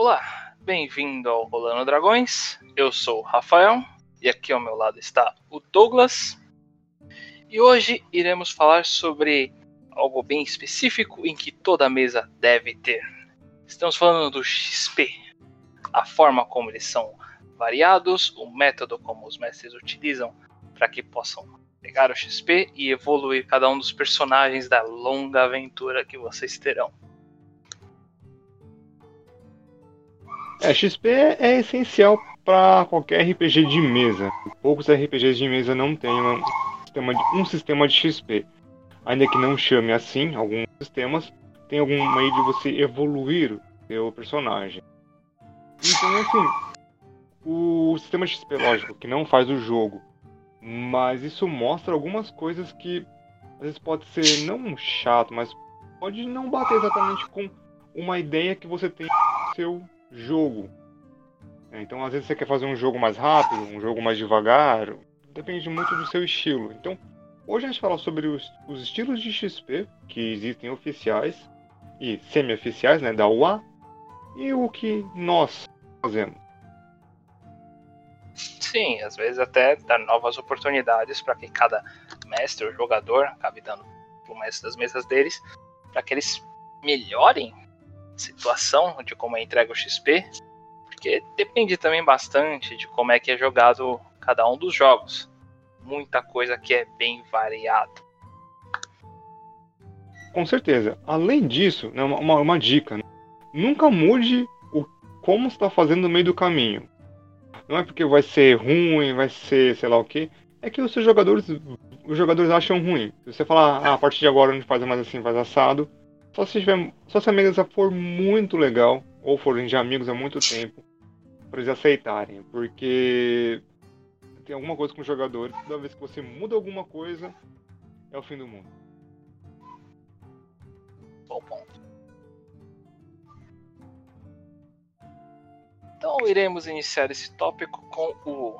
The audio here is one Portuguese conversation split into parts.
Olá, bem-vindo ao Rolando Dragões. Eu sou o Rafael e aqui ao meu lado está o Douglas. E hoje iremos falar sobre algo bem específico em que toda mesa deve ter. Estamos falando do XP, a forma como eles são variados, o método como os mestres utilizam para que possam pegar o XP e evoluir cada um dos personagens da longa aventura que vocês terão. É, XP é essencial para qualquer RPG de mesa. Poucos RPGs de mesa não têm um sistema de, um sistema de XP. Ainda que não chame assim, alguns sistemas tem algum meio de você evoluir seu personagem. Então, assim, o sistema de XP, lógico, que não faz o jogo, mas isso mostra algumas coisas que às vezes pode ser não chato, mas pode não bater exatamente com uma ideia que você tem seu jogo. É, então, às vezes você quer fazer um jogo mais rápido, um jogo mais devagar, depende muito do seu estilo. Então, hoje a gente fala sobre os, os estilos de XP que existem oficiais e semi-oficiais, né, da UA, e o que nós fazemos. Sim, às vezes até dar novas oportunidades para que cada mestre ou jogador acabe dando o mestre das mesas deles, para que eles melhorem situação de como é entregue o XP, porque depende também bastante de como é que é jogado cada um dos jogos. Muita coisa que é bem variado. Com certeza. Além disso, né, uma, uma dica: né? nunca mude o como está fazendo no meio do caminho. Não é porque vai ser ruim, vai ser sei lá o que. É que os seus jogadores, os jogadores acham ruim. Se você falar, ah, a partir de agora gente faz mais assim, faz assado. Só se tiver, só se a mesa for muito legal ou forem de amigos há muito tempo, para eles aceitarem, porque tem alguma coisa com os jogadores. Toda vez que você muda alguma coisa, é o fim do mundo. Bom ponto. Então iremos iniciar esse tópico com o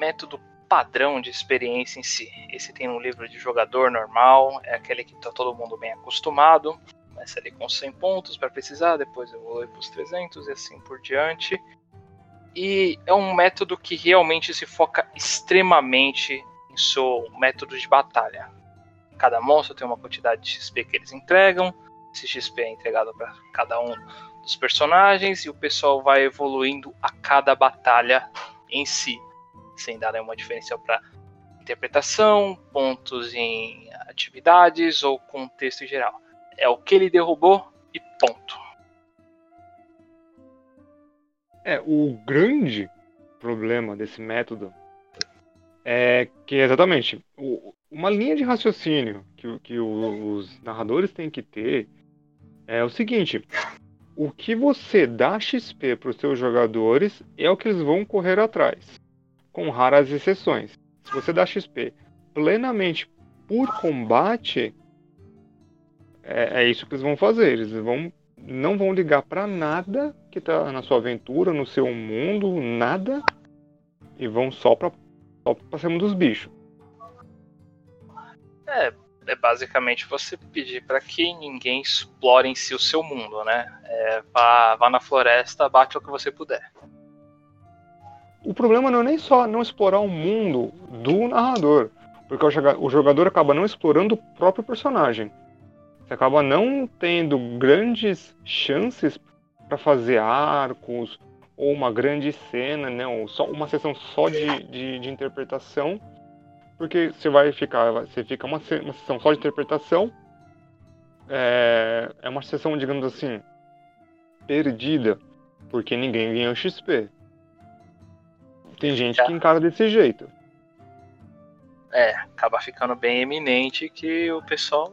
método padrão de experiência em si. Esse tem um livro de jogador normal, é aquele que está todo mundo bem acostumado. Começa ali com 100 pontos para precisar, depois evolui para os 300 e assim por diante. E é um método que realmente se foca extremamente em seu método de batalha. Cada monstro tem uma quantidade de XP que eles entregam, esse XP é entregado para cada um dos personagens e o pessoal vai evoluindo a cada batalha em si, sem dar nenhuma diferencial para interpretação, pontos em atividades ou contexto em geral. É o que ele derrubou e ponto. É, o grande problema desse método é que exatamente o, uma linha de raciocínio que, que os narradores têm que ter é o seguinte: o que você dá XP para os seus jogadores é o que eles vão correr atrás, com raras exceções. Se você dá XP plenamente por combate, é, é isso que eles vão fazer. Eles vão, não vão ligar para nada que está na sua aventura, no seu mundo, nada, e vão só para só pra cima dos bichos. É, é basicamente você pedir para que ninguém explore em si o seu mundo, né? É, vá, vá na floresta, bate o que você puder. O problema não é nem só não explorar o mundo do narrador, porque o jogador acaba não explorando o próprio personagem. Você acaba não tendo grandes chances para fazer arcos ou uma grande cena, né? Ou só uma sessão só de, de, de interpretação porque você vai ficar, você fica uma, uma sessão só de interpretação, é, é uma sessão, digamos assim, perdida, porque ninguém ganhou XP. Tem gente que encara desse jeito. É, acaba ficando bem eminente que o pessoal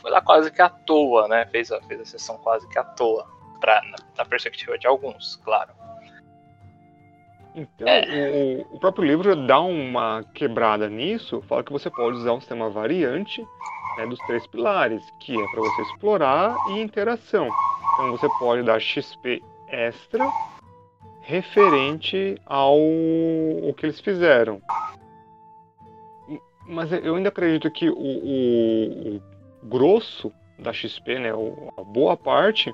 foi lá quase que à toa, né? Fez a, fez a sessão quase que à toa, pra, na, na perspectiva de alguns, claro. Então, é. o, o, próprio livro dá uma quebrada nisso, fala que você pode usar um sistema variante né, dos três pilares, que é para você explorar e interação. Então, você pode dar XP extra referente ao, o que eles fizeram. Mas eu ainda acredito que o, o, o grosso da XP, né, a boa parte,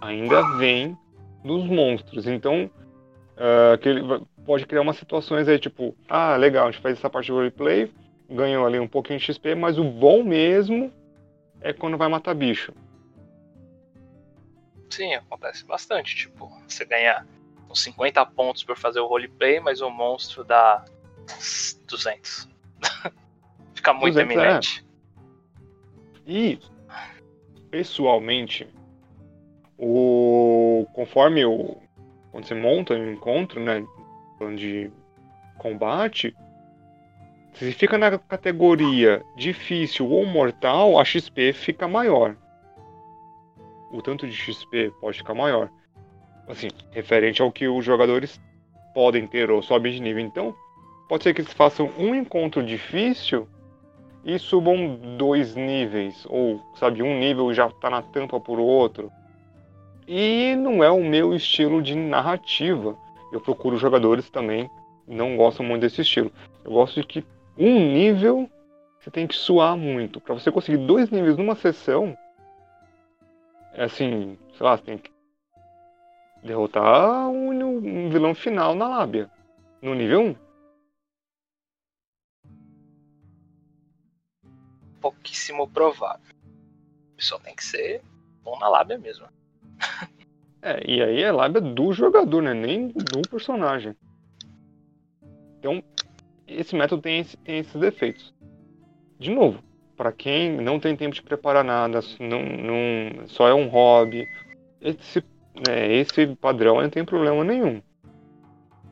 ainda vem dos monstros. Então, uh, que ele pode criar umas situações aí, tipo, ah, legal, a gente faz essa parte de roleplay, ganhou ali um pouquinho de XP, mas o bom mesmo é quando vai matar bicho. Sim, acontece bastante. Tipo, você ganha uns 50 pontos por fazer o roleplay, mas o monstro dá 200. Fica muito 200, eminente. É. E, pessoalmente, o conforme o quando você monta um encontro, né, de combate, se fica na categoria difícil ou mortal, a XP fica maior. O tanto de XP pode ficar maior. Assim, referente ao que os jogadores podem ter ou sobem de nível. Então, pode ser que eles façam um encontro difícil e subam dois níveis. Ou, sabe, um nível já tá na tampa por outro. E não é o meu estilo de narrativa. Eu procuro jogadores também não gostam muito desse estilo. Eu gosto de que um nível você tem que suar muito. Para você conseguir dois níveis numa sessão, é assim, sei lá, você tem que derrotar um, um vilão final na lábia. No nível 1. Pouquíssimo provável. Só tem que ser bom na lábia mesmo. É, e aí é lábia do jogador, né? Nem do personagem. Então, esse método tem, esse, tem esses defeitos. De novo, para quem não tem tempo de preparar nada, não, não, só é um hobby, esse, né, esse padrão não tem problema nenhum.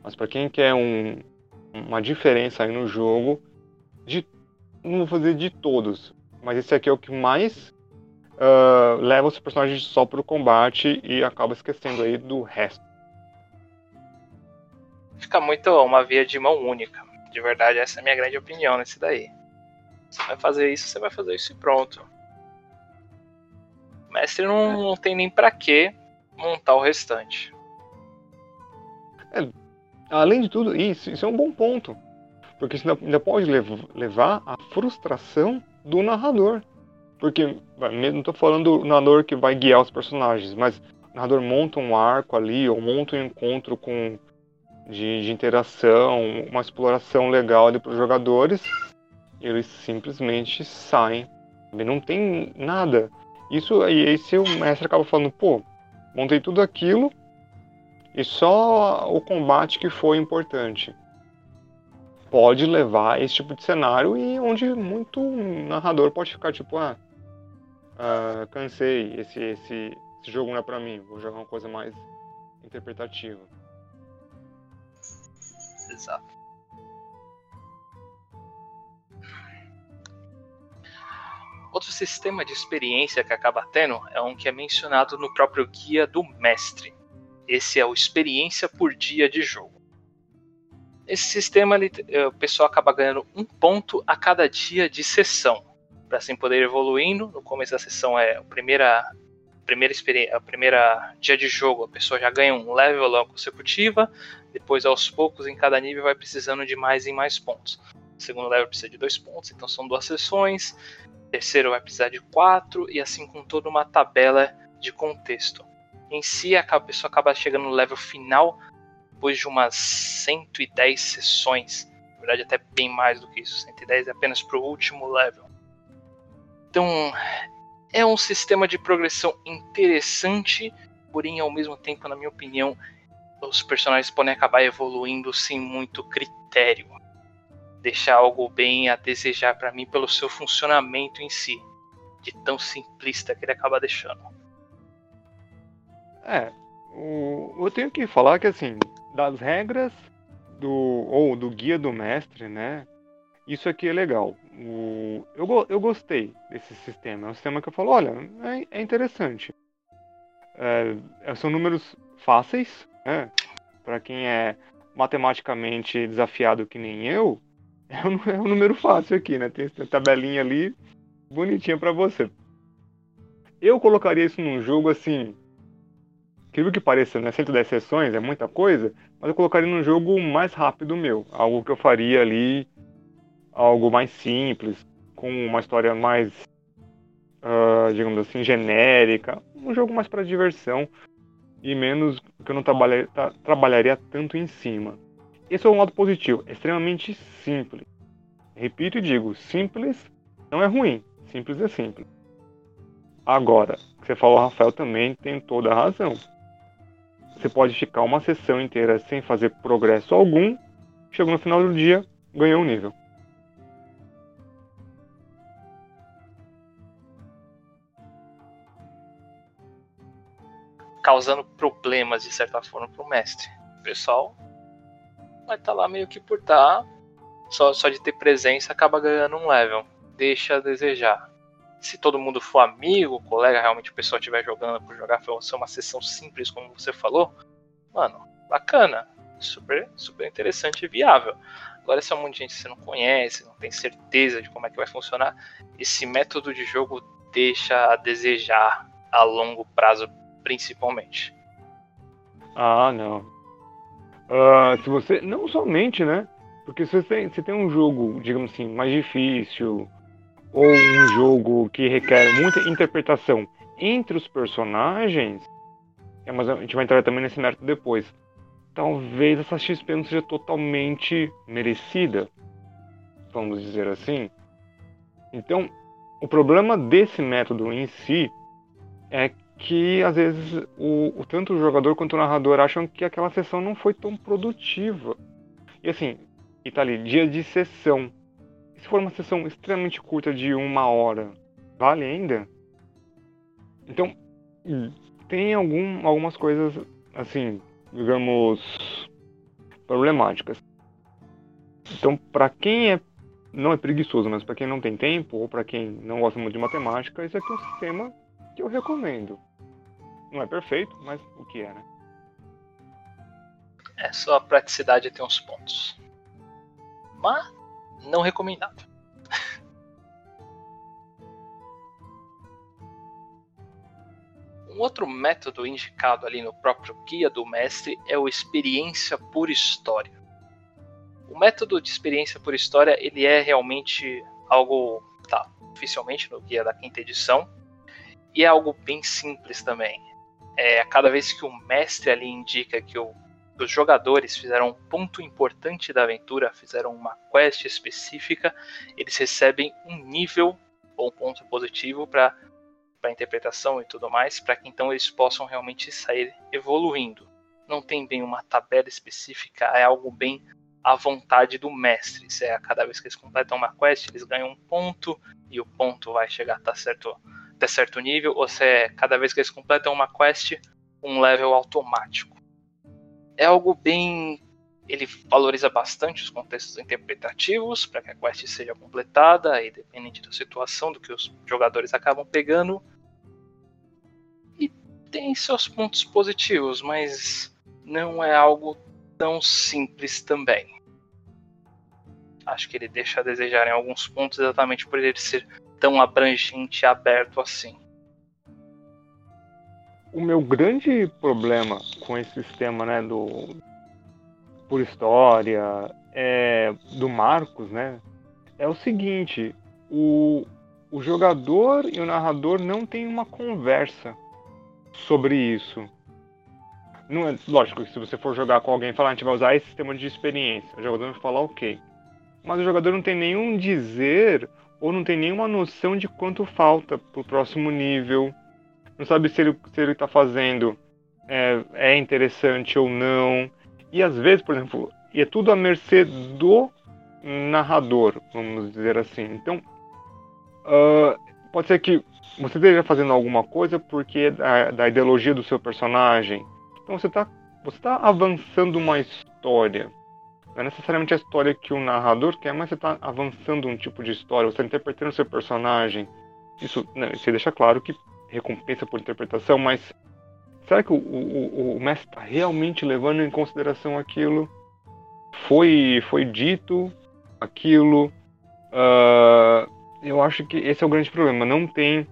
Mas para quem quer um, uma diferença aí no jogo, de, não vou fazer de todos, mas esse aqui é o que mais uh, leva os personagens só pro combate e acaba esquecendo aí do resto. Fica muito uma via de mão única. De verdade, essa é a minha grande opinião nesse daí. Você vai fazer isso, você vai fazer isso e pronto. O mestre não, é. não tem nem para que montar o restante. É, além de tudo, isso, isso é um bom ponto. Porque isso ainda pode levar à frustração do narrador. Porque, não estou falando do narrador que vai guiar os personagens, mas o narrador monta um arco ali, ou monta um encontro com de, de interação, uma exploração legal ali para os jogadores, eles simplesmente saem. Não tem nada. Isso aí, aí se o mestre acaba falando, pô, montei tudo aquilo e só o combate que foi importante. Pode levar a esse tipo de cenário e onde muito narrador pode ficar tipo, ah, ah cansei, esse, esse, esse jogo não é pra mim, vou jogar uma coisa mais interpretativa. Exato. Outro sistema de experiência que acaba tendo é um que é mencionado no próprio guia do mestre. Esse é o experiência por dia de jogo. Esse sistema eh, o pessoal acaba ganhando um ponto a cada dia de sessão, para assim poder evoluindo. No começo da sessão é a primeira primeira experiência, a primeira dia de jogo, a pessoa já ganha um level logo consecutiva, depois aos poucos em cada nível vai precisando de mais e mais pontos. O segundo level precisa de dois pontos, então são duas sessões terceiro vai precisar de quatro, e assim com toda uma tabela de contexto. Em si, a pessoa acaba chegando no level final depois de umas 110 sessões. Na verdade, até bem mais do que isso. 110 é apenas para o último level. Então, é um sistema de progressão interessante, porém, ao mesmo tempo, na minha opinião, os personagens podem acabar evoluindo sem muito critério deixar algo bem a desejar para mim pelo seu funcionamento em si, de tão simplista que ele acaba deixando. É, o, eu tenho que falar que assim, das regras do ou do guia do mestre, né? Isso aqui é legal. O, eu, eu gostei desse sistema. É um sistema que eu falo, olha, é, é interessante. É, são números fáceis, né? Para quem é matematicamente desafiado que nem eu, é um, é um número fácil aqui, né? Tem a tabelinha ali bonitinha para você. Eu colocaria isso num jogo assim. Incrível que pareça, né? 110 sessões é muita coisa, mas eu colocaria num jogo mais rápido meu. Algo que eu faria ali, algo mais simples, com uma história mais, uh, digamos assim, genérica. Um jogo mais para diversão. e menos que eu não trabalharia, tra trabalharia tanto em cima. Esse é um lado positivo, é extremamente simples. Repito e digo, simples não é ruim, simples é simples. Agora, você falou, Rafael, também tem toda a razão. Você pode ficar uma sessão inteira sem fazer progresso algum, chegou no final do dia, ganhou um nível. Causando problemas, de certa forma, para o mestre. O pessoal vai estar tá lá meio que por estar. Tá, só, só de ter presença acaba ganhando um level. Deixa a desejar se todo mundo for amigo, colega, realmente o pessoal estiver jogando por jogar, foi uma sessão simples, como você falou, mano, bacana. Super, super interessante e viável. Agora, se é um monte de gente que você não conhece, não tem certeza de como é que vai funcionar, esse método de jogo deixa a desejar a longo prazo, principalmente. Ah, não. Uh, se você. Não somente, né? Porque se você tem, se tem um jogo, digamos assim, mais difícil, ou um jogo que requer muita interpretação entre os personagens, é, mas a gente vai entrar também nesse mérito depois. Talvez essa XP não seja totalmente merecida, vamos dizer assim. Então, o problema desse método em si é que às vezes o, o, tanto o jogador quanto o narrador acham que aquela sessão não foi tão produtiva. E assim, e tá ali, dia de sessão se for uma sessão extremamente curta de uma hora, vale ainda? Então, tem algum, algumas coisas, assim, digamos, problemáticas. Então, para quem é não é preguiçoso, mas para quem não tem tempo ou para quem não gosta muito de matemática, esse aqui é um sistema que eu recomendo. Não é perfeito, mas o que é, né? É só a praticidade tem uns pontos. Mas não recomendado. Um outro método indicado ali no próprio guia do mestre é o experiência por história. O método de experiência por história ele é realmente algo tá oficialmente no guia da quinta edição e é algo bem simples também. É cada vez que o mestre ali indica que o os jogadores fizeram um ponto importante da aventura, fizeram uma quest específica, eles recebem um nível ou um ponto positivo para a interpretação e tudo mais, para que então eles possam realmente sair evoluindo. Não tem bem uma tabela específica, é algo bem à vontade do mestre. Se é cada vez que eles completam uma quest, eles ganham um ponto e o ponto vai chegar até certo, até certo nível, ou se é cada vez que eles completam uma quest, um level automático é algo bem. Ele valoriza bastante os contextos interpretativos para que a quest seja completada, e dependente da situação do que os jogadores acabam pegando. E tem seus pontos positivos, mas não é algo tão simples também. Acho que ele deixa a desejar em alguns pontos exatamente por ele ser tão abrangente e aberto assim o meu grande problema com esse sistema, né, do por história, é, do Marcos, né, é o seguinte: o, o jogador e o narrador não têm uma conversa sobre isso. Não é, lógico, se você for jogar com alguém e falar, a gente vai usar esse sistema de experiência, o jogador vai falar ok. Mas o jogador não tem nenhum dizer ou não tem nenhuma noção de quanto falta pro próximo nível não sabe se ele se ele está fazendo é, é, interessante ou não. E às vezes, por exemplo, é tudo à mercê do narrador, vamos dizer assim. Então, uh, pode ser que você esteja fazendo alguma coisa porque é da, da ideologia do seu personagem. Então você está você tá avançando uma história. Não é necessariamente a história que o narrador quer, mas você está avançando um tipo de história, você está interpretando o seu personagem. Isso, né, você deixa claro que recompensa por interpretação, mas será que o, o, o mestre está realmente levando em consideração aquilo? Foi, foi dito aquilo? Uh, eu acho que esse é o grande problema. Não tem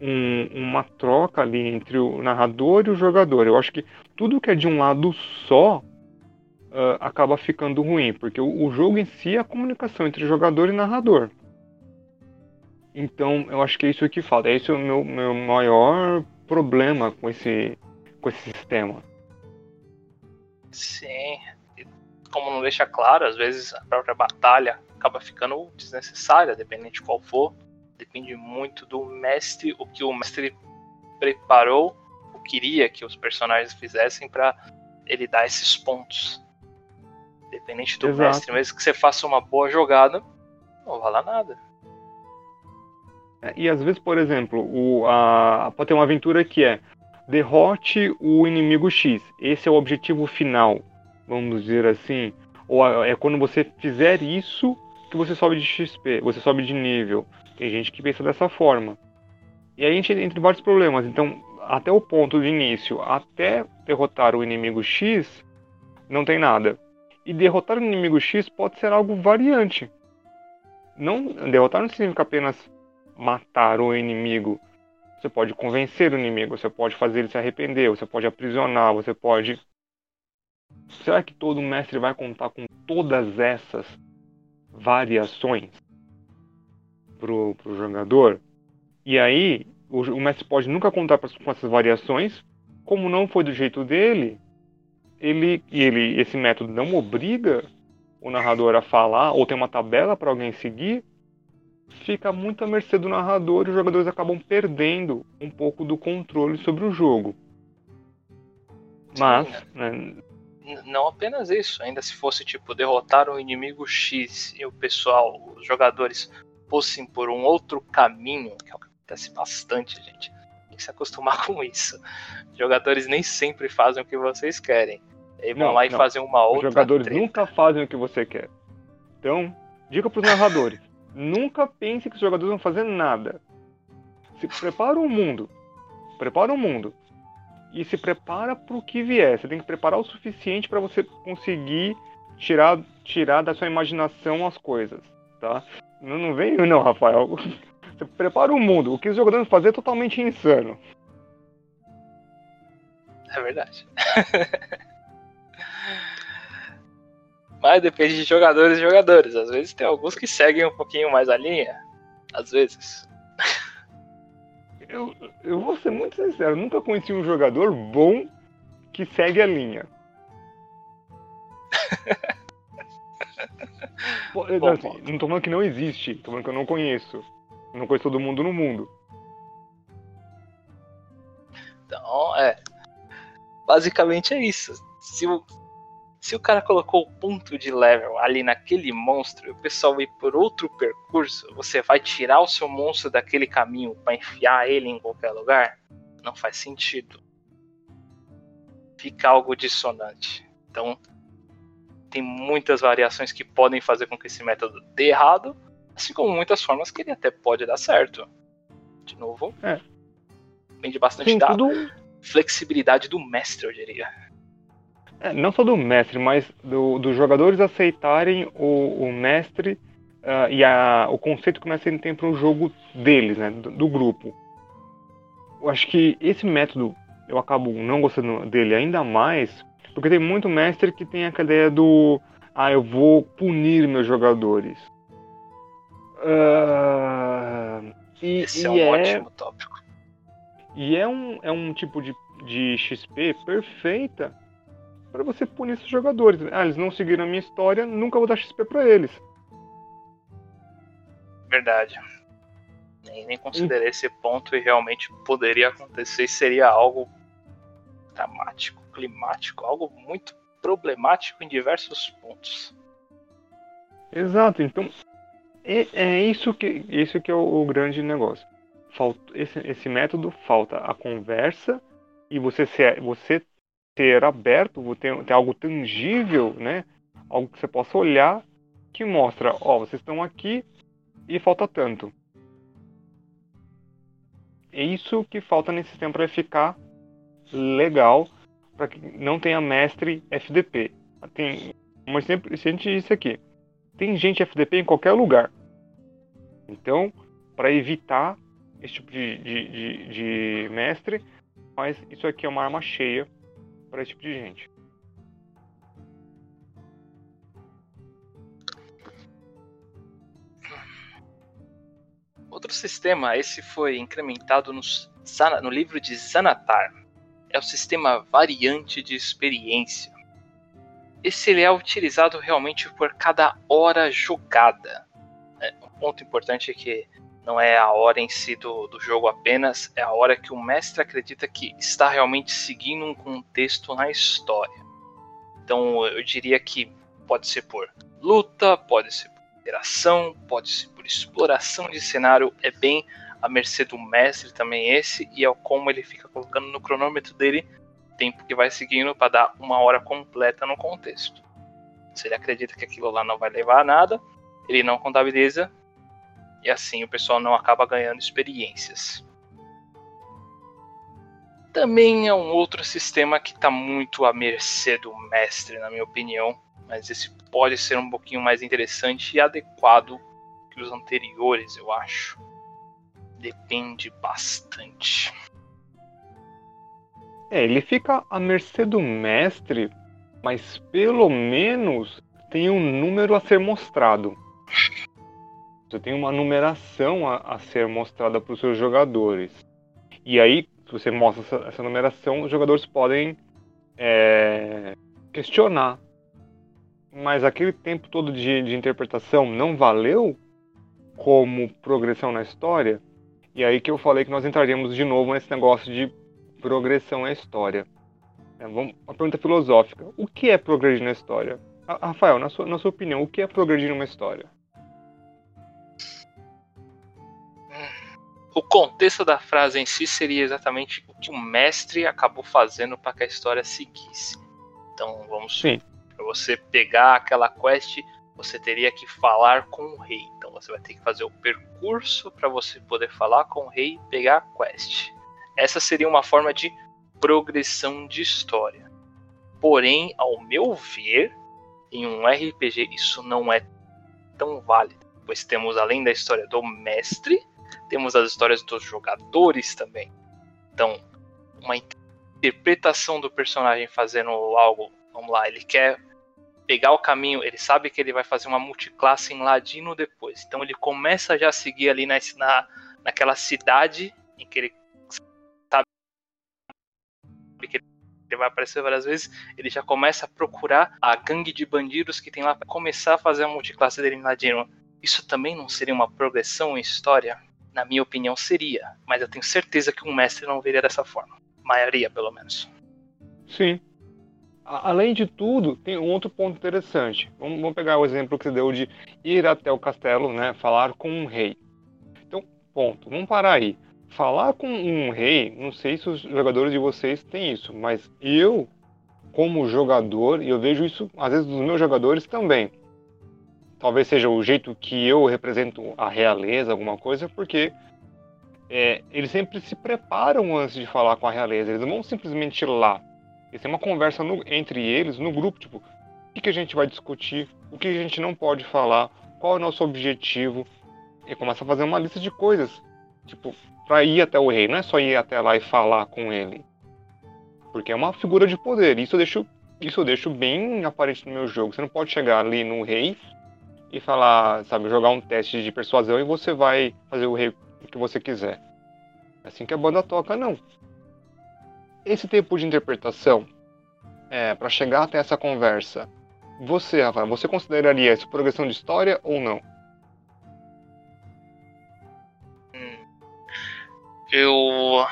um, uma troca ali entre o narrador e o jogador. Eu acho que tudo que é de um lado só uh, acaba ficando ruim, porque o, o jogo em si é a comunicação entre jogador e narrador. Então, eu acho que é isso que falta. Esse é o meu, meu maior problema com esse, com esse sistema. Sim. Como não deixa claro, às vezes a própria batalha acaba ficando desnecessária, dependendo de qual for. Depende muito do mestre, o que o mestre preparou, ou queria que os personagens fizessem para ele dar esses pontos. Dependente do Exato. mestre, mesmo que você faça uma boa jogada, não vai lá nada. É, E às vezes, por exemplo, o, a, pode ter uma aventura que é derrote o inimigo X. Esse é o objetivo final, vamos dizer assim. Ou é quando você fizer isso que você sobe de XP, você sobe de nível. Tem gente que pensa dessa forma. E aí a gente entra em vários problemas. Então, até o ponto de início, até derrotar o inimigo X, não tem nada. E derrotar o inimigo X pode ser algo variante. Não, derrotar não significa apenas matar o inimigo. Você pode convencer o inimigo, você pode fazer ele se arrepender, você pode aprisionar, você pode. Será que todo mestre vai contar com todas essas variações pro, pro jogador? E aí, o, o mestre pode nunca contar com essas variações, como não foi do jeito dele, ele, ele, esse método não obriga o narrador a falar, ou tem uma tabela para alguém seguir, fica muito à mercê do narrador e os jogadores acabam perdendo um pouco do controle sobre o jogo. Mas, né, N- Não apenas isso, ainda se fosse tipo derrotar um inimigo X e o pessoal, os jogadores fossem por um outro caminho, que é o que acontece bastante, gente. Tem que se acostumar com isso. Os jogadores nem sempre fazem o que vocês querem. Eles vão Não, lá e não. fazem uma os outra. jogadores treta. nunca fazem o que você quer. Então, dica para os narradores: nunca pense que os jogadores vão fazer nada. Se prepara o mundo. Prepara o mundo. E se prepara para o que vier. Você tem que preparar o suficiente para você conseguir tirar, tirar da sua imaginação as coisas, tá? Não, não vem não, Rafael. Você prepara o mundo. O que os jogadores vão fazer é totalmente insano. É verdade. Mas depende de jogadores e jogadores. Às vezes tem alguns que seguem um pouquinho mais a linha. Às vezes. Eu, eu vou ser muito sincero, nunca conheci um jogador bom que segue a linha. Pô, eu- Bom assim, não tô falando que não existe, tô falando que eu não conheço. Não conheço todo mundo no mundo. Então, é. Basicamente é isso. Se se o cara colocou o ponto de level ali naquele monstro e o pessoal ir por outro percurso, você vai tirar o seu monstro daquele caminho para enfiar ele em qualquer lugar? Não faz sentido. Fica algo dissonante. Então, tem muitas variações que podem fazer com que esse método dê errado, assim como muitas formas que ele até pode dar certo. De novo, É. depende bastante Sim, da tudo. flexibilidade do mestre, eu diria. É, não só do mestre, mas do- dos jogadores aceitarem o, o mestre ah, e a- o conceito que o mestre tem para o jogo deles, né? Do, do grupo. Eu acho que esse método eu acabo não gostando dele ainda mais, porque tem muito mestre que tem aquela ideia do ah, eu vou punir meus jogadores. Ah, e Esse e é um ótimo tópico. e é um, é um tipo de, de XP perfeita para você punir esses jogadores. Ah, eles não seguiram a minha história, nunca vou dar XP para eles. Verdade. Nem, nem considerei esse ponto e realmente poderia acontecer e seria algo dramático, climático, algo muito problemático em diversos pontos. Exato, então é, é isso que isso que é o, o grande negócio. Falta, esse, esse método falta a conversa e você ser, você ter aberto, ter, ter algo tangível, né? Algo que você possa olhar que mostra, ó, vocês estão aqui e falta tanto. É isso que falta nesse sistema para ficar legal, para que não tenha mestre FDP. Tem, mas sempre, se a gente disse aqui, tem gente FDP em qualquer lugar. Então, para evitar esse tipo de, de, de, de mestre, mas isso aqui é uma arma cheia para esse tipo de gente. Outro sistema, esse foi incrementado no, no livro de Xanatar. é o sistema variante de experiência. Esse ele é utilizado realmente por cada hora jogada. É, um ponto importante é que não é a hora em si do, do jogo apenas, é a hora que o mestre acredita que está realmente seguindo um contexto na história. Então eu diria que pode ser por luta, pode ser por interação, pode ser por exploração de cenário, é bem a mercê do mestre também esse, e é como ele fica colocando no cronômetro dele tempo que vai seguindo para dar uma hora completa no contexto. Se ele acredita que aquilo lá não vai levar a nada, ele não contabiliza e assim o pessoal não acaba ganhando experiências. Também é um outro sistema que está muito à mercê do mestre, na minha opinião, mas esse pode ser um pouquinho mais interessante e adequado que os anteriores, eu acho. Depende bastante. É, ele fica à mercê do mestre, mas pelo menos tem um número a ser mostrado. Você tem uma numeração a, a ser mostrada para os seus jogadores. E aí, se você mostra essa, essa numeração, os jogadores podem é, questionar. Mas aquele tempo todo de, de interpretação não valeu como progressão na história? E aí que eu falei que nós entraríamos de novo nesse negócio de progressão na história. É, vamos, uma pergunta filosófica. O que é progredir na história? Rafael, na sua, na sua opinião, o que é progredir numa história? O contexto da frase em si seria exatamente o que o mestre acabou fazendo para que a história seguisse. Então, vamos para você pegar aquela quest, você teria que falar com o rei. Então, você vai ter que fazer o percurso para você poder falar com o rei e pegar a quest. Essa seria uma forma de progressão de história. Porém, ao meu ver, em um RPG isso não é tão válido, pois temos além da história do mestre, temos as histórias dos jogadores também. Então, uma interpretação do personagem fazendo algo, vamos lá, ele quer pegar o caminho, ele sabe que ele vai fazer uma multiclasse em Ladino depois. Então ele começa já a seguir ali na, na, naquela cidade em que ele sabe que ele vai aparecer várias vezes, ele já começa a procurar a gangue de bandidos que tem lá para começar a fazer a multiclasse dele em Ladino. Isso também não seria uma progressão em história? Na minha opinião, seria. Mas eu tenho certeza que um mestre não veria dessa forma. Maioria, pelo menos. Sim. Além de tudo, tem um outro ponto interessante. Vamos, vamos, pegar o exemplo que você deu de ir até o castelo, né, falar com um rei. Então, ponto. Vamos parar aí. Falar com um rei, não sei se os jogadores de vocês têm isso, mas eu, como jogador, e eu vejo isso às vezes dos meus jogadores também talvez seja o jeito que eu represento a realeza, alguma coisa, porque é, eles sempre se preparam antes de falar com a realeza, eles não vão simplesmente ir lá. Eles têm uma conversa no, entre eles, no grupo, tipo, o que, a gente vai discutir, o que a gente não pode falar, qual é o nosso objetivo, e começa a fazer uma lista de coisas, tipo, para ir até o rei, não é só ir até lá e falar com ele, porque é uma figura de poder, isso eu deixo, isso eu deixo bem aparente no meu jogo, você não pode chegar ali no rei e falar, sabe, jogar um teste de persuasão e você vai fazer o, que você quiser. É assim que a banda toca, não. Esse tipo de interpretação, é, para chegar até essa conversa, você, Rafael, você consideraria isso progressão de história ou não? Hum, eu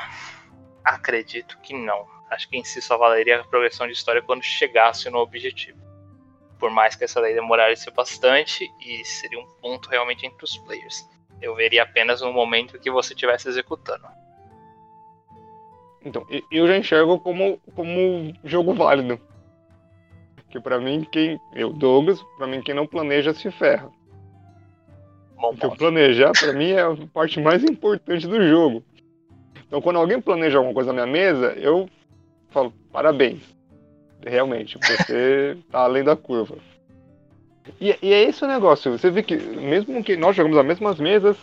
acredito que não. Acho que em si só valeria a progressão de história quando chegasse no objetivo por mais que essa lei demorasse bastante e seria um ponto realmente entre os players. Eu veria apenas no momento que você estivesse executando. Então, eu já enxergo como, como jogo válido. Que para mim, quem. Eu, Douglas, para mim, quem não planeja se ferra. Bom Porque planejar, para mim, é a parte mais importante do jogo. Então, quando alguém planeja alguma coisa na minha mesa, eu falo, parabéns realmente, você tá além da curva. E, e, é esse o negócio, você vê que mesmo que nós jogamos as mesmas mesas,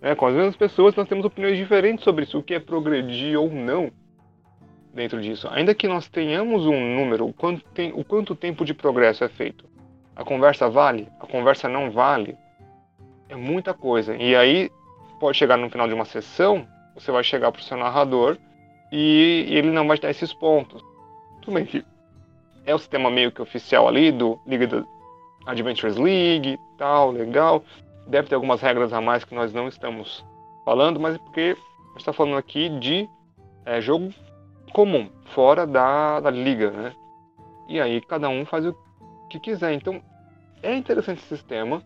né, com as mesmas pessoas, nós temos opiniões diferentes sobre isso, o que é progredir ou não dentro disso. Ainda que nós tenhamos um número, o quanto, tem, o quanto tempo de progresso é feito. A conversa vale? A conversa não vale? É muita coisa. E aí, pode chegar no final de uma sessão, você vai chegar para o seu narrador e ele não vai dar esses pontos. Tudo bem que é o sistema meio que oficial ali do Liga da Adventures League, tal, legal. Deve ter algumas regras a mais que nós não estamos falando, mas é porque a gente está falando aqui de é, jogo comum, fora da, da liga, né? E aí cada um faz o que quiser. Então é interessante esse sistema,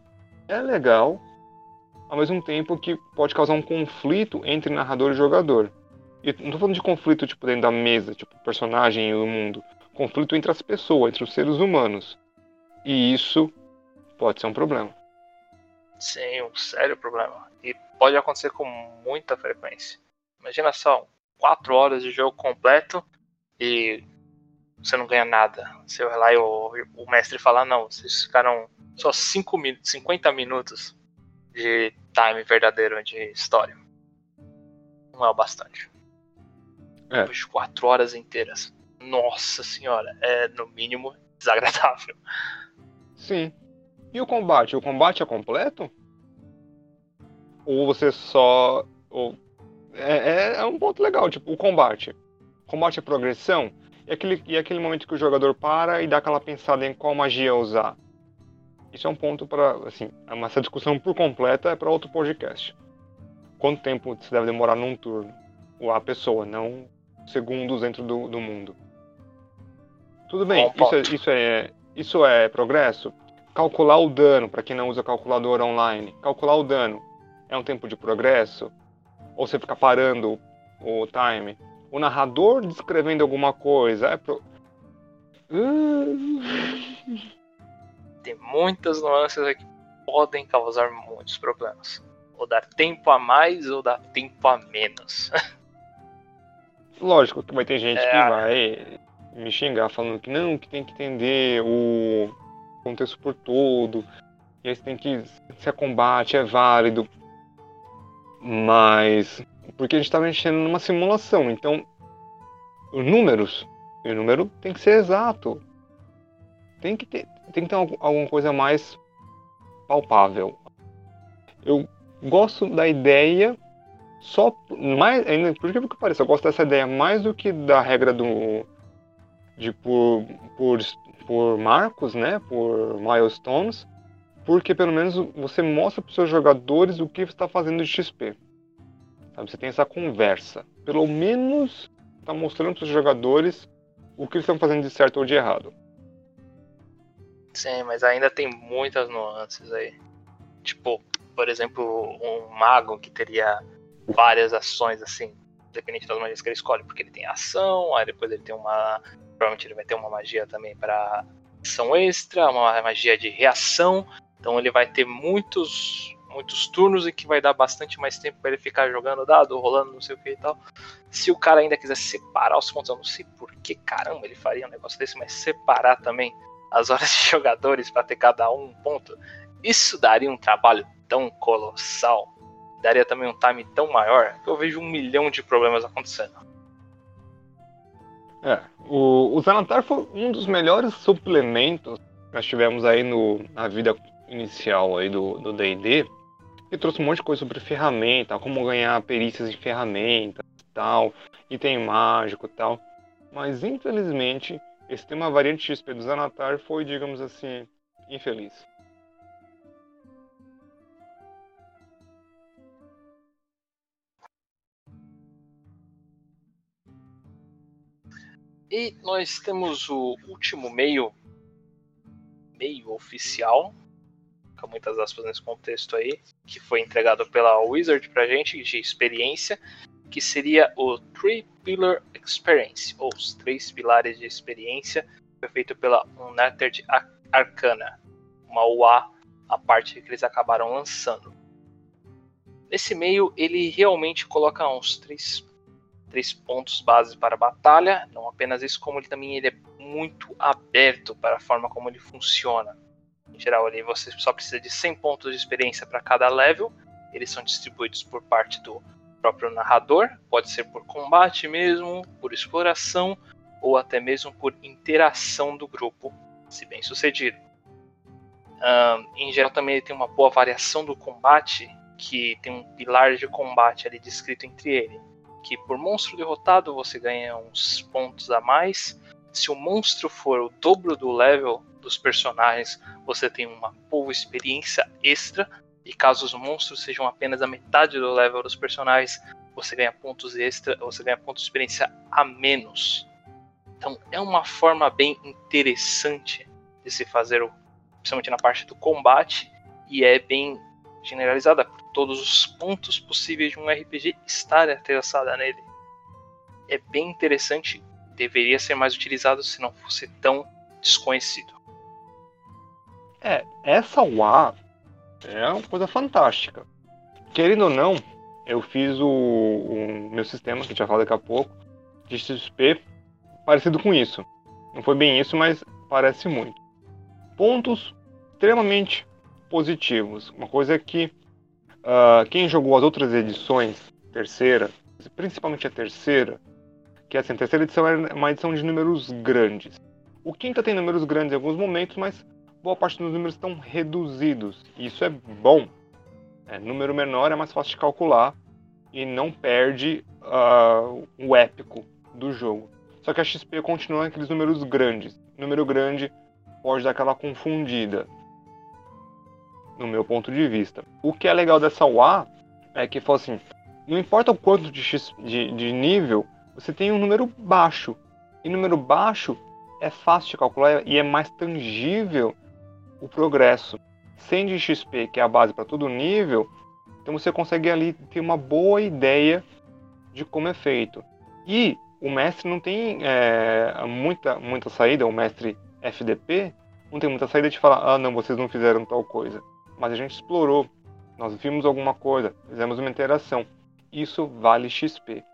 é legal, ao mesmo tempo que pode causar um conflito entre narrador e jogador. E não estou falando de conflito tipo dentro da mesa, tipo personagem e o mundo conflito entre as pessoas, entre os seres humanos. E isso pode ser um problema. Sim, um sério problema. E pode acontecer com muita frequência. Imagina só, quatro horas de jogo completo e você não ganha nada. Você vai lá e o, o mestre fala, não, vocês ficaram só cinco, 50 minutos de time verdadeiro de história. Não é o bastante. É. Depois de quatro horas inteiras nossa senhora, é no mínimo desagradável. Sim. E o combate? O combate é completo? Ou você só. Ou... É, é, é um ponto legal, tipo, o combate. O combate é progressão. E aquele, e aquele momento que o jogador para e dá aquela pensada em qual magia usar. Isso é um ponto para. Assim, essa discussão por completa é para outro podcast. Quanto tempo você deve demorar num turno? Ou a pessoa, não segundos dentro do, do mundo. Tudo bem, isso, é, isso, é, isso é progresso? Calcular o dano, para quem não usa calculadora online, calcular o dano é um tempo de progresso? Ou você fica parando o time? O narrador descrevendo alguma coisa é pro... Tem muitas nuances aqui que podem causar muitos problemas. Ou dar tempo a mais ou dar tempo a menos. Lógico que vai ter gente é, que vai me xingar falando que não, que tem que entender o contexto por todo, e aí você tem que se é combate, é válido. Mas porque a gente está mexendo numa simulação, então os números, o número tem que ser exato. Tem que ter, tem que ter alguma coisa mais palpável. Eu gosto da ideia só mais ainda por que que parece, eu gosto dessa ideia mais do que da regra do de por, por, por marcos, né, por milestones, porque pelo menos você mostra para os seus jogadores o que você está fazendo de XP. Sabe? Você tem essa conversa. Pelo menos está mostrando para os jogadores o que eles estão fazendo de certo ou de errado. Sim, mas ainda tem muitas nuances aí. Tipo, por exemplo, um mago que teria várias ações assim, dependente das magias que ele escolhe, porque ele tem ação, aí depois ele tem uma Provavelmente ele vai ter uma magia também para ação extra, uma magia de reação. Então ele vai ter muitos muitos turnos e que vai dar bastante mais tempo para ele ficar jogando dado, rolando, não sei o que e tal. Se o cara ainda quiser separar os pontos, eu não sei por que caramba ele faria um negócio desse, mas separar também as horas de jogadores para ter cada um ponto, isso daria um trabalho tão colossal, daria também um time tão maior, que eu vejo um milhão de problemas acontecendo. É, o, o Zanatar foi um dos melhores suplementos que nós tivemos aí no, na vida inicial aí do D&D. Ele trouxe um monte de coisa sobre ferramenta, como ganhar perícias em ferramentas e tal, item mágico tal. Mas infelizmente, esse tema variante XP do Zanatar foi, digamos assim, infeliz. E nós temos o último meio, meio oficial, com muitas aspas nesse contexto aí, que foi entregado pela Wizard pra gente de experiência, que seria o Three Pillar Experience, ou os três pilares de experiência, foi feito pela Unetted Arcana, uma UA, a parte que eles acabaram lançando. Nesse meio, ele realmente coloca uns três três pontos base para a batalha. Não apenas isso, como ele também ele é muito aberto para a forma como ele funciona. Em geral, ali você só precisa de 100 pontos de experiência para cada level. Eles são distribuídos por parte do próprio narrador, pode ser por combate mesmo, por exploração ou até mesmo por interação do grupo, se bem sucedido. Em geral, também ele tem uma boa variação do combate, que tem um pilar de combate ali descrito entre ele que por monstro derrotado você ganha uns pontos a mais. Se o monstro for o dobro do level dos personagens, você tem uma boa experiência extra. E caso os monstros sejam apenas a metade do level dos personagens, você ganha pontos extra, você ganha pontos de experiência a menos. Então é uma forma bem interessante de se fazer, principalmente na parte do combate, e é bem generalizada por todos os pontos possíveis de um RPG estar interessada nele. É bem interessante, deveria ser mais utilizado se não fosse tão desconhecido. É, essa UA é uma coisa fantástica. Querendo ou não, eu fiz o, o meu sistema, que a gente vai falar daqui a pouco, de XP parecido com isso. Não foi bem isso, mas parece muito. Pontos extremamente positivos. Uma coisa é que uh, quem jogou as outras edições, terceira, principalmente a terceira, que assim, a terceira edição é uma edição de números grandes. O quinta tem números grandes em alguns momentos, mas boa parte dos números estão reduzidos. E isso é bom. É, número menor é mais fácil de calcular e não perde uh, o épico do jogo. Só que a XP continua aqueles números grandes. Número grande pode dar aquela confundida, no meu ponto de vista. O que é legal dessa UA é que, assim, não importa o quanto de, X, de, de nível, você tem um número baixo. E número baixo é fácil de calcular e é mais tangível o progresso. 100 de XP, que é a base para todo nível, então você consegue ali ter uma boa ideia de como é feito. E o mestre não tem é, muita, muita saída, o mestre FDP não tem muita saída de falar, ah não, vocês não fizeram tal coisa. Mas a gente explorou, nós vimos alguma coisa, fizemos uma interação. Isso vale XP.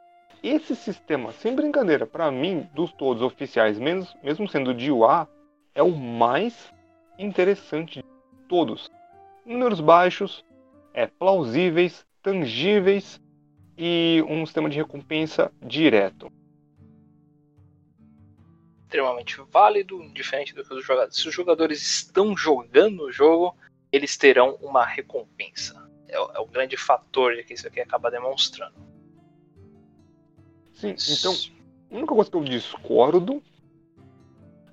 Esse sistema, sem brincadeira, para mim, dos todos oficiais, mesmo, mesmo sendo de UA, é o mais interessante de todos. Números baixos, é, plausíveis, tangíveis e um sistema de recompensa direto. Extremamente válido, diferente do que os jogadores. Se os jogadores estão jogando o jogo, eles terão uma recompensa. É, o, é o grande fator que isso aqui acaba demonstrando. Sim, então, a única coisa que eu discordo,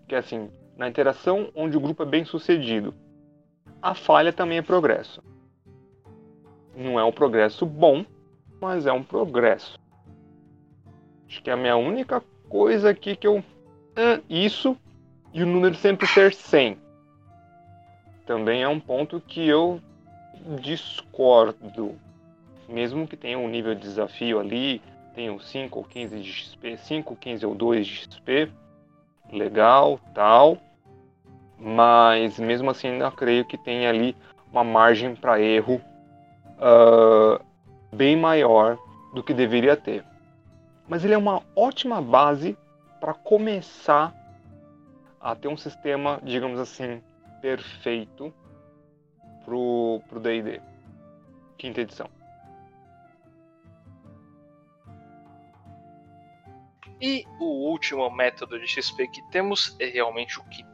que é assim, na interação onde o grupo é bem sucedido, a falha também é progresso. Não é um progresso bom, mas é um progresso. Acho que é a minha única coisa aqui que eu. Ah, isso e o número sempre ser 100. Também é um ponto que eu discordo. Mesmo que tenha um nível de desafio ali, tenha 5 ou 15 de XP, 5, 15 ou 2 de XP, legal, tal. Mas mesmo assim, ainda creio que tem ali uma margem para erro uh, bem maior do que deveria ter. Mas ele é uma ótima base para começar a ter um sistema, digamos assim, perfeito pro pro D&D quinta edição. E o último método de XP que temos é realmente o que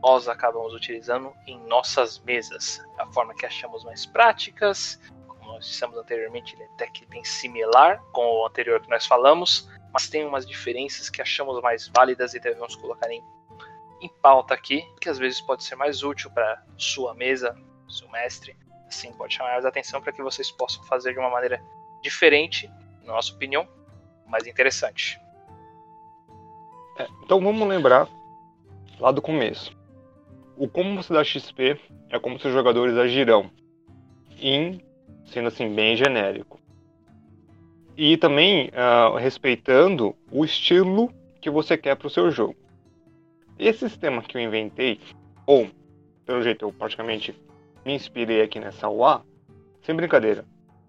nós acabamos utilizando em nossas mesas. A forma que achamos mais práticas, como nós dissemos anteriormente, ele é até que bem similar com o anterior que nós falamos, mas tem umas diferenças que achamos mais válidas e devemos colocar em, em pauta aqui, que às vezes pode ser mais útil para sua mesa, seu mestre. Assim, pode chamar mais atenção para que vocês possam fazer de uma maneira diferente, na nossa opinião, mais interessante. É, então vamos lembrar lá do começo o como você dá XP é como seus jogadores agirão, em sendo assim bem genérico. E também uh, respeitando o estilo que você quer para o seu jogo. Esse sistema que eu inventei, ou pelo jeito eu praticamente me inspirei aqui nessa UA, sem brincadeira,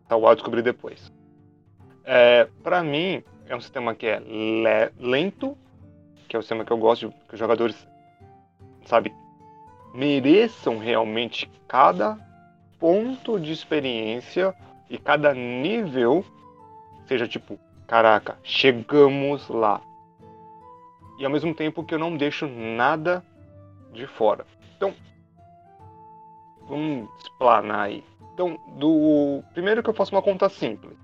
essa UA eu descobri depois. É, para mim, é um sistema que é lento, que é o sistema que eu gosto, que os jogadores, sabe, mereçam realmente cada ponto de experiência e cada nível seja tipo, caraca, chegamos lá. E ao mesmo tempo que eu não deixo nada de fora. Então, vamos explanar aí. Então, do primeiro que eu faço uma conta simples.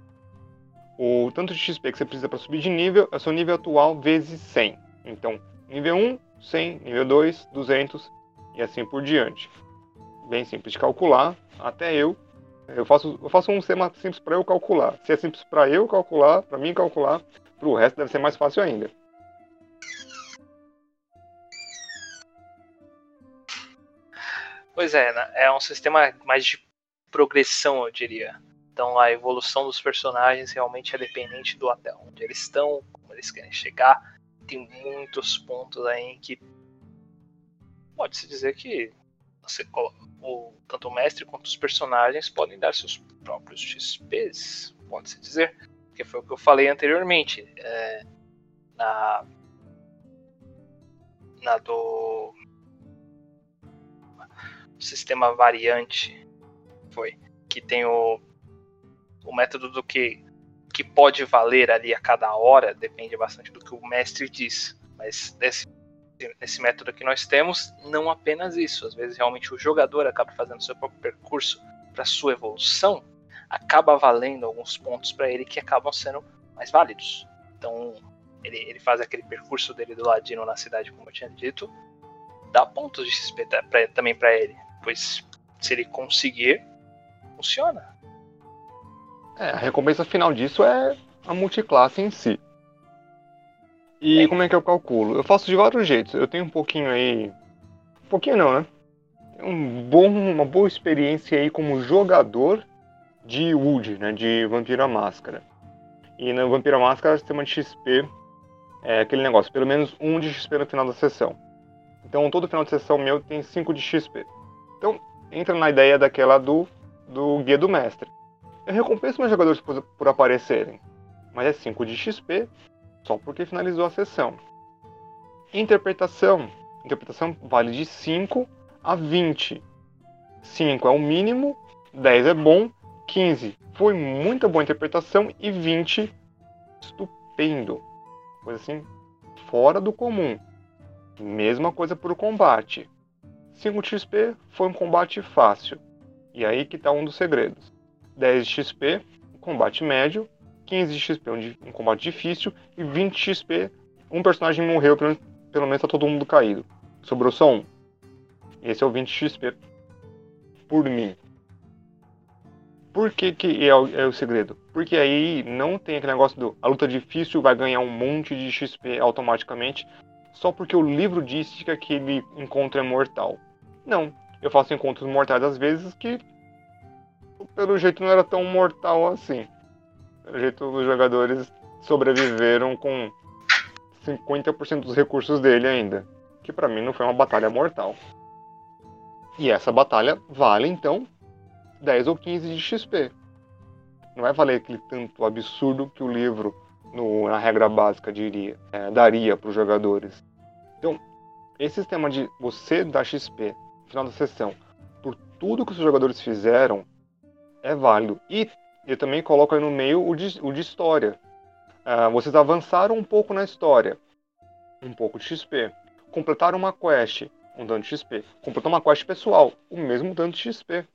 o tanto de XP que você precisa para subir de nível é o seu nível atual vezes 100. Então, nível 1, 100, nível 2, 200 e assim por diante. Bem simples de calcular, até eu. Eu faço, eu faço um sistema simples para eu calcular. Se é simples para eu calcular, para mim calcular, para o resto deve ser mais fácil ainda. Pois é, né? é um sistema mais de progressão, eu diria. Então a evolução dos personagens realmente é dependente do até onde eles estão, como eles querem chegar. Tem muitos pontos aí que pode-se dizer que você o, tanto o mestre quanto os personagens podem dar seus próprios XPs, pode-se dizer. Que foi o que eu falei anteriormente. É, na, na do sistema variante foi que tem o, o método do que que pode valer ali a cada hora depende bastante do que o mestre diz. Mas desse nesse método que nós temos não apenas isso. Às vezes realmente o jogador acaba fazendo seu próprio percurso para sua evolução acaba valendo alguns pontos para ele que acabam sendo mais válidos. Então ele, ele faz aquele percurso dele do ladino na cidade como eu tinha dito dá pontos de XP pra, também para ele pois se ele conseguir, funciona. É, a recompensa final disso é a multiclasse em si. E é. como é que eu calculo? Eu faço de vários jeitos. Eu tenho um pouquinho aí. Um pouquinho não, né? Um bom, uma boa experiência aí como jogador de Wood, né? De Vampira Máscara. E na Vampira Máscara, o sistema de XP é aquele negócio, pelo menos um de XP no final da sessão. Então todo final de sessão meu tem 5 de XP. Então, entra na ideia daquela do, do guia do mestre. Eu recompenso meus jogadores por, por aparecerem, mas é 5 de XP só porque finalizou a sessão. Interpretação. Interpretação vale de 5 a 20. 5 é o mínimo, 10 é bom, 15 foi muita boa interpretação e 20 estupendo. Coisa assim, fora do comum. Mesma coisa para o combate. 5 XP foi um combate fácil. E aí que está um dos segredos. 10 XP, um combate médio. 15 XP, um, combate difícil. E 20 XP, um personagem morreu, pelo, pelo menos está todo mundo caído. Sobrou só um. Esse é o 20 XP por mim. Por que, que é, o, é o segredo? Porque aí não tem aquele negócio do a luta difícil vai ganhar um monte de XP automaticamente só porque o livro disse que aquele encontro é mortal. Não, eu faço encontros mortais às vezes que pelo jeito não era tão mortal assim. Pelo jeito os jogadores sobreviveram com 50% dos recursos dele ainda, que para mim não foi uma batalha mortal. E essa batalha vale então 10 ou 15 de XP. Não vai valer aquele tanto absurdo que o livro no, na regra básica diria, é, daria para os jogadores. Então, esse sistema de você dar XP no final da sessão por tudo que os jogadores fizeram é válido. E eu também coloco aí no meio o de, o de história. Uh, vocês avançaram um pouco na história, um pouco de XP. Completaram uma quest, um dano de XP. Completou uma quest pessoal, o mesmo dano de XP.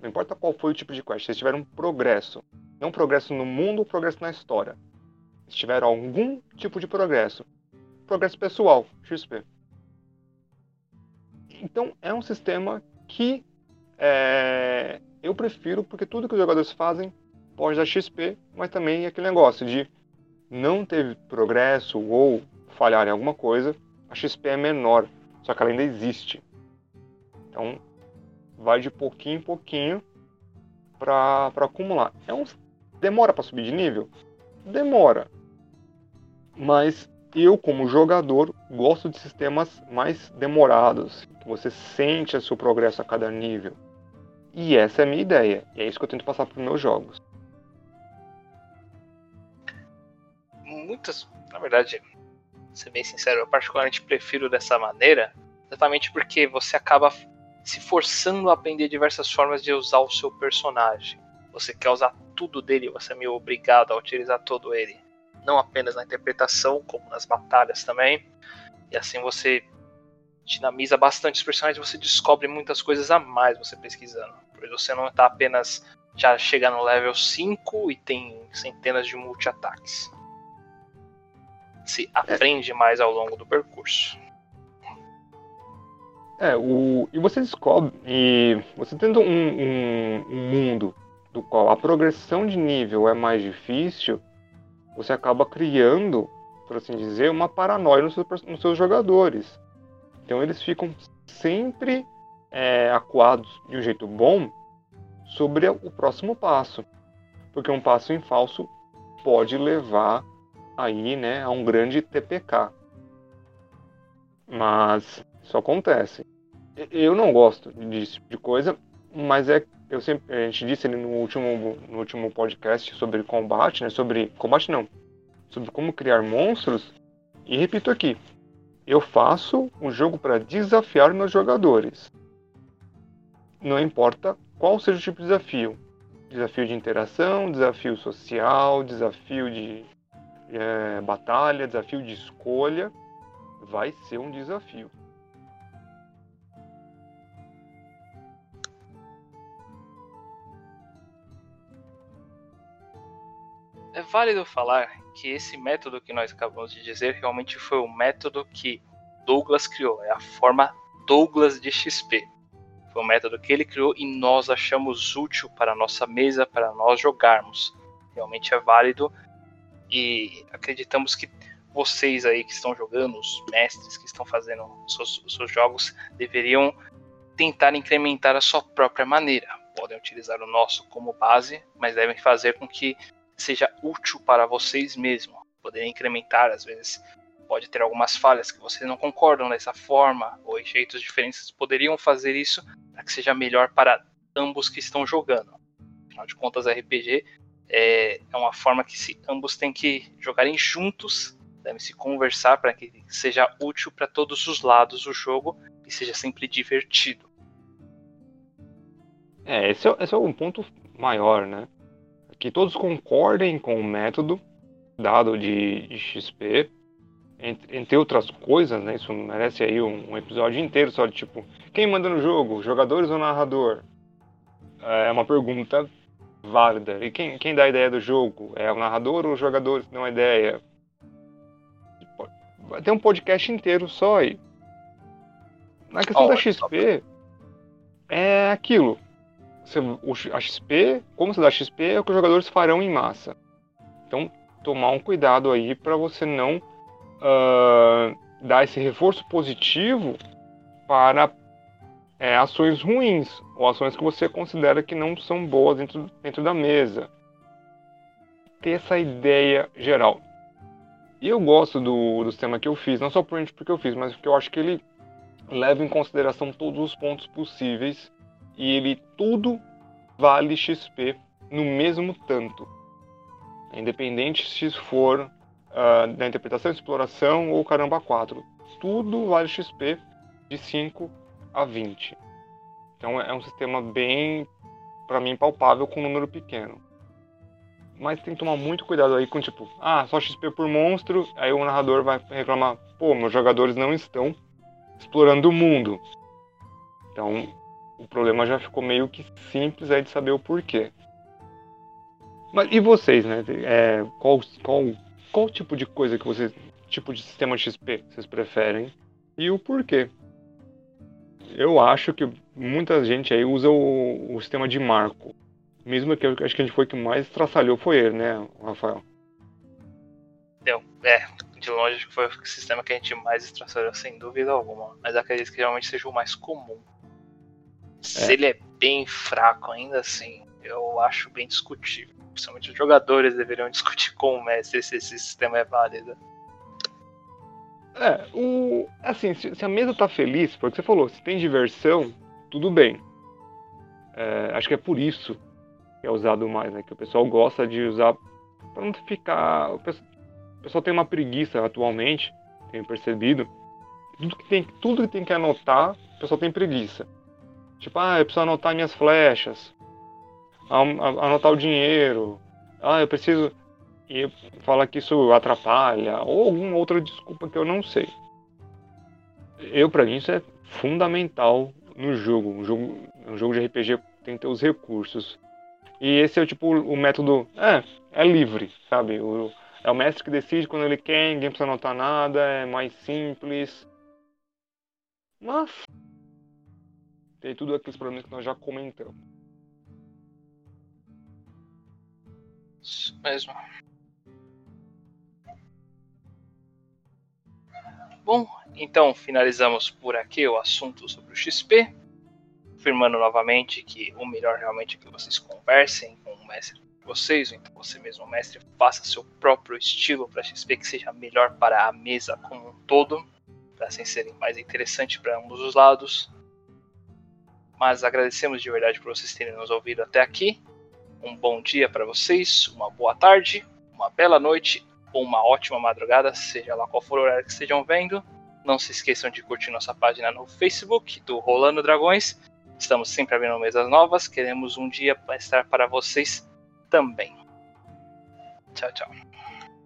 Não importa qual foi o tipo de quest, vocês tiveram um progresso. Não progresso no mundo progresso na história. Se tiver algum tipo de progresso. Progresso pessoal, XP. Então é um sistema que é, eu prefiro porque tudo que os jogadores fazem pode dar XP, mas também é aquele negócio de não ter progresso ou falhar em alguma coisa, a XP é menor, só que ela ainda existe. Então vai de pouquinho em pouquinho para acumular. É um, demora para subir de nível? Demora. Mas eu, como jogador, gosto de sistemas mais demorados, que você sente o seu progresso a cada nível. E essa é a minha ideia, e é isso que eu tento passar para os meus jogos. Muitas, na verdade, ser bem sincero, eu particularmente prefiro dessa maneira, exatamente porque você acaba se forçando a aprender diversas formas de usar o seu personagem. Você quer usar tudo dele, você é meio obrigado a utilizar todo ele não apenas na interpretação, como nas batalhas também. E assim você dinamiza bastante os personagens, você descobre muitas coisas a mais você pesquisando. Porque você não está apenas já chega no level 5 e tem centenas de multi-ataques. Se aprende mais ao longo do percurso. É, o, e você descobre, e você tendo um, um, um mundo do qual a progressão de nível é mais difícil, você acaba criando, por assim dizer, uma paranoia nos seus, nos seus jogadores. Então eles ficam sempre é, acuados de um jeito bom sobre o próximo passo. Porque um passo em falso pode levar aí, né, a um grande TPK. Mas isso acontece. Eu não gosto disso de coisa, mas é eu sempre a gente disse no último no último podcast sobre combate, né, sobre combate não, sobre como criar monstros e repito aqui, eu faço um jogo para desafiar meus jogadores. Não importa qual seja o tipo de desafio. Desafio de interação, desafio social, desafio de é, batalha, desafio de escolha. Vai ser um desafio. É válido falar que esse método que nós acabamos de dizer realmente foi o método que Douglas criou, é a forma Douglas de XP. Foi um método que ele criou e nós achamos útil para a nossa mesa, para nós jogarmos. Realmente é válido e acreditamos que vocês aí que estão jogando, os mestres que estão fazendo seus, seus jogos, deveriam tentar incrementar a sua própria maneira. Podem utilizar o nosso como base, mas devem fazer com que seja útil para vocês mesmos. Poder incrementar, às vezes, pode ter algumas falhas que vocês não concordam dessa forma, ou jeitos diferentes poderiam fazer isso para que seja melhor para ambos que estão jogando. Afinal de contas, RPG é, é uma forma que se ambos têm que jogarem juntos, devem se conversar para que seja útil para todos os lados do jogo e seja sempre divertido. É, esse é, esse é um ponto maior, né? Que todos concordem com o método dado de, de XP entre, entre, outras coisas, né? Isso merece aí um, um, episódio inteiro só de tipo, quem manda no jogo, jogadores ou narrador? É uma pergunta válida. E quem, quem dá a ideia do jogo? É o narrador ou os jogadores que dão a ideia? Vai ter um podcast inteiro só aí. Na questão oh, da XP, é aquilo. A XP, como você dá XP, é o que os jogadores farão em massa. Então, tomar um cuidado aí para você não uh, dar esse reforço positivo para é, ações ruins ou ações que você considera que não são boas dentro, dentro da mesa. Ter essa ideia geral. E eu gosto do, do sistema que eu fiz, não só porque eu fiz, mas porque eu acho que ele leva em consideração todos os pontos possíveis e ele tudo vale XP no mesmo tanto. Independente se for uh, da interpretação, exploração ou caramba 4. Tudo vale XP de 5 a 20. Então é um sistema bem, para mim, palpável com um número pequeno. Mas tem que tomar muito cuidado aí com tipo, ah, só XP por monstro, aí o narrador vai reclamar, pô, meus jogadores não estão explorando o mundo. Então o problema já ficou meio que simples aí de saber o porquê. Mas e vocês, né? É, qual, qual qual tipo de coisa que vocês. tipo de sistema XP vocês preferem e o porquê. Eu acho que muita gente aí usa o, o sistema de marco. Mesmo que eu acho que a gente foi que mais traçalhou foi ele, né, Rafael? Deu, é, de longe acho que foi o sistema que a gente mais estraçalhou, sem dúvida alguma. Mas acredito que geralmente seja o mais comum. Se é. ele é bem fraco ainda assim, eu acho bem discutível principalmente os jogadores deveriam discutir com o mestre se esse sistema é válido. É, o, assim, se, se a mesa tá feliz, porque você falou, se tem diversão, tudo bem. É, acho que é por isso que é usado mais, né? Que o pessoal gosta de usar para não ficar. O pessoal, o pessoal, tem uma preguiça atualmente, tenho percebido. Tudo que tem, tudo que tem que anotar, o pessoal tem preguiça. Tipo, ah, eu preciso anotar minhas flechas anotar o dinheiro. Ah, eu preciso. E fala que isso atrapalha, ou alguma outra desculpa que eu não sei. Eu, para mim, isso é fundamental no jogo. Um jogo, um jogo de RPG tem que ter os recursos. E esse é o tipo o método. É, é livre, sabe? O, é o mestre que decide quando ele quer, ninguém precisa anotar nada, é mais simples. Mas. Tem tudo aqueles problemas que nós já comentamos. Isso mesmo. Bom, então finalizamos por aqui o assunto sobre o XP, afirmando novamente que o melhor realmente é que vocês conversem com o mestre de vocês, ou então você mesmo, mestre, faça seu próprio estilo para XP que seja melhor para a mesa como um todo, para assim serem mais interessante para ambos os lados. Mas agradecemos de verdade por vocês terem nos ouvido até aqui. Um bom dia para vocês, uma boa tarde, uma bela noite ou uma ótima madrugada, seja lá qual for o horário que estejam vendo. Não se esqueçam de curtir nossa página no Facebook do Rolando Dragões. Estamos sempre abrindo mesas novas. Queremos um dia estar para vocês também. Tchau, tchau.